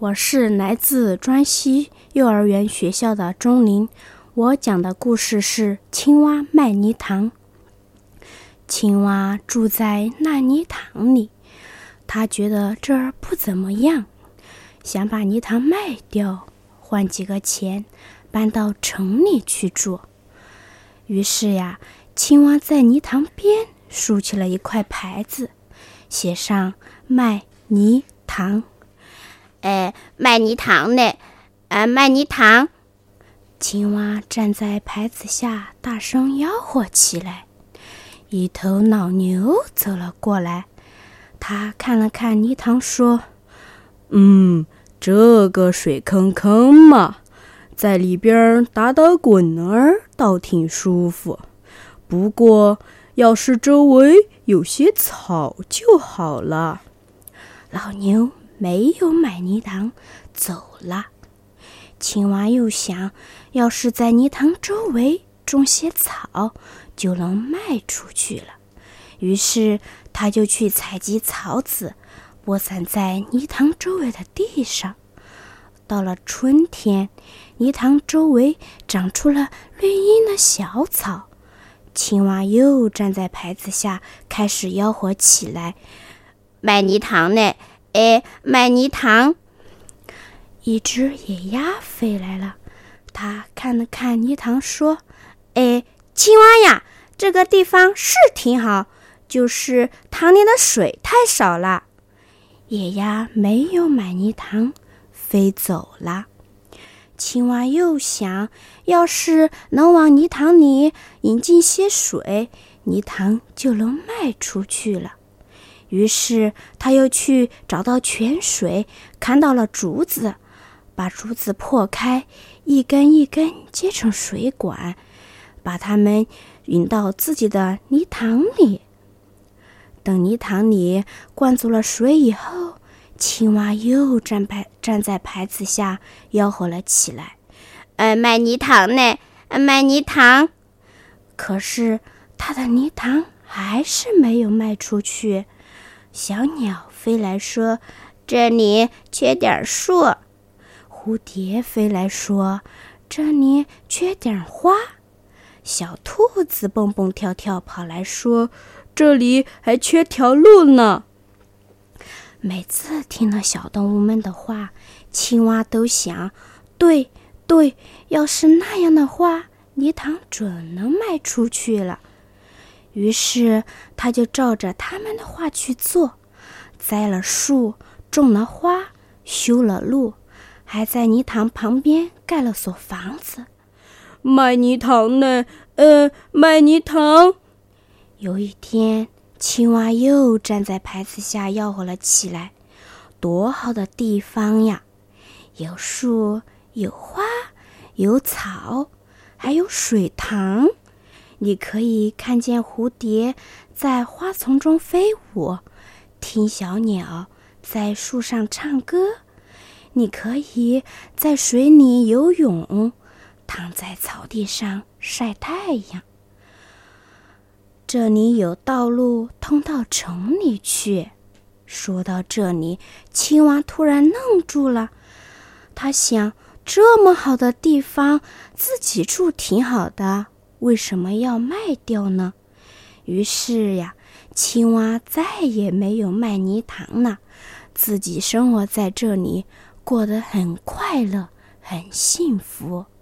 我是来自专西幼儿园学校的钟林，我讲的故事是《青蛙卖泥塘》。青蛙住在烂泥塘里，他觉得这儿不怎么样，想把泥塘卖掉，换几个钱，搬到城里去住。于是呀，青蛙在泥塘边竖起了一块牌子，写上“卖泥塘”。哎，卖泥塘呢？哎，卖泥塘！青蛙站在牌子下，大声吆喝起来。一头老牛走了过来，他看了看泥塘，说：“嗯，这个水坑坑嘛，在里边打打滚儿倒挺舒服。不过，要是周围有些草就好了。”老牛没有买泥塘，走了。青蛙又想，要是在泥塘周围种些草。就能卖出去了。于是他就去采集草籽，播散在泥塘周围的地上。到了春天，泥塘周围长出了绿茵的小草。青蛙又站在牌子下，开始吆喝起来：“卖泥塘呢！哎，买泥塘！”一只野鸭飞来了，它看了看泥塘，说：“哎。”青蛙呀，这个地方是挺好，就是塘里的水太少了。野鸭没有买泥塘，飞走了。青蛙又想，要是能往泥塘里引进些水，泥塘就能卖出去了。于是，他又去找到泉水，看到了竹子，把竹子破开，一根一根接成水管。把它们引到自己的泥塘里。等泥塘里灌足了水以后，青蛙又站牌站在牌子下吆喝了起来：“呃，卖泥塘呢？卖泥塘！”可是它的泥塘还是没有卖出去。小鸟飞来说：“这里缺点树。”蝴蝶飞来说：“这里缺点花。”小兔子蹦蹦跳跳跑来说：“这里还缺条路呢。”每次听了小动物们的话，青蛙都想：“对对，要是那样的话，泥塘准能卖出去了。”于是他就照着他们的话去做，栽了树，种了花，修了路，还在泥塘旁边盖了所房子。卖泥塘呢？呃，卖泥塘。有一天，青蛙又站在牌子下吆喝了起来：“多好的地方呀！有树，有花，有草，还有水塘。你可以看见蝴蝶在花丛中飞舞，听小鸟在树上唱歌。你可以在水里游泳。”躺在草地上晒太阳。这里有道路通到城里去。说到这里，青蛙突然愣住了。他想：这么好的地方，自己住挺好的，为什么要卖掉呢？于是呀，青蛙再也没有卖泥塘了，自己生活在这里，过得很快乐，很幸福。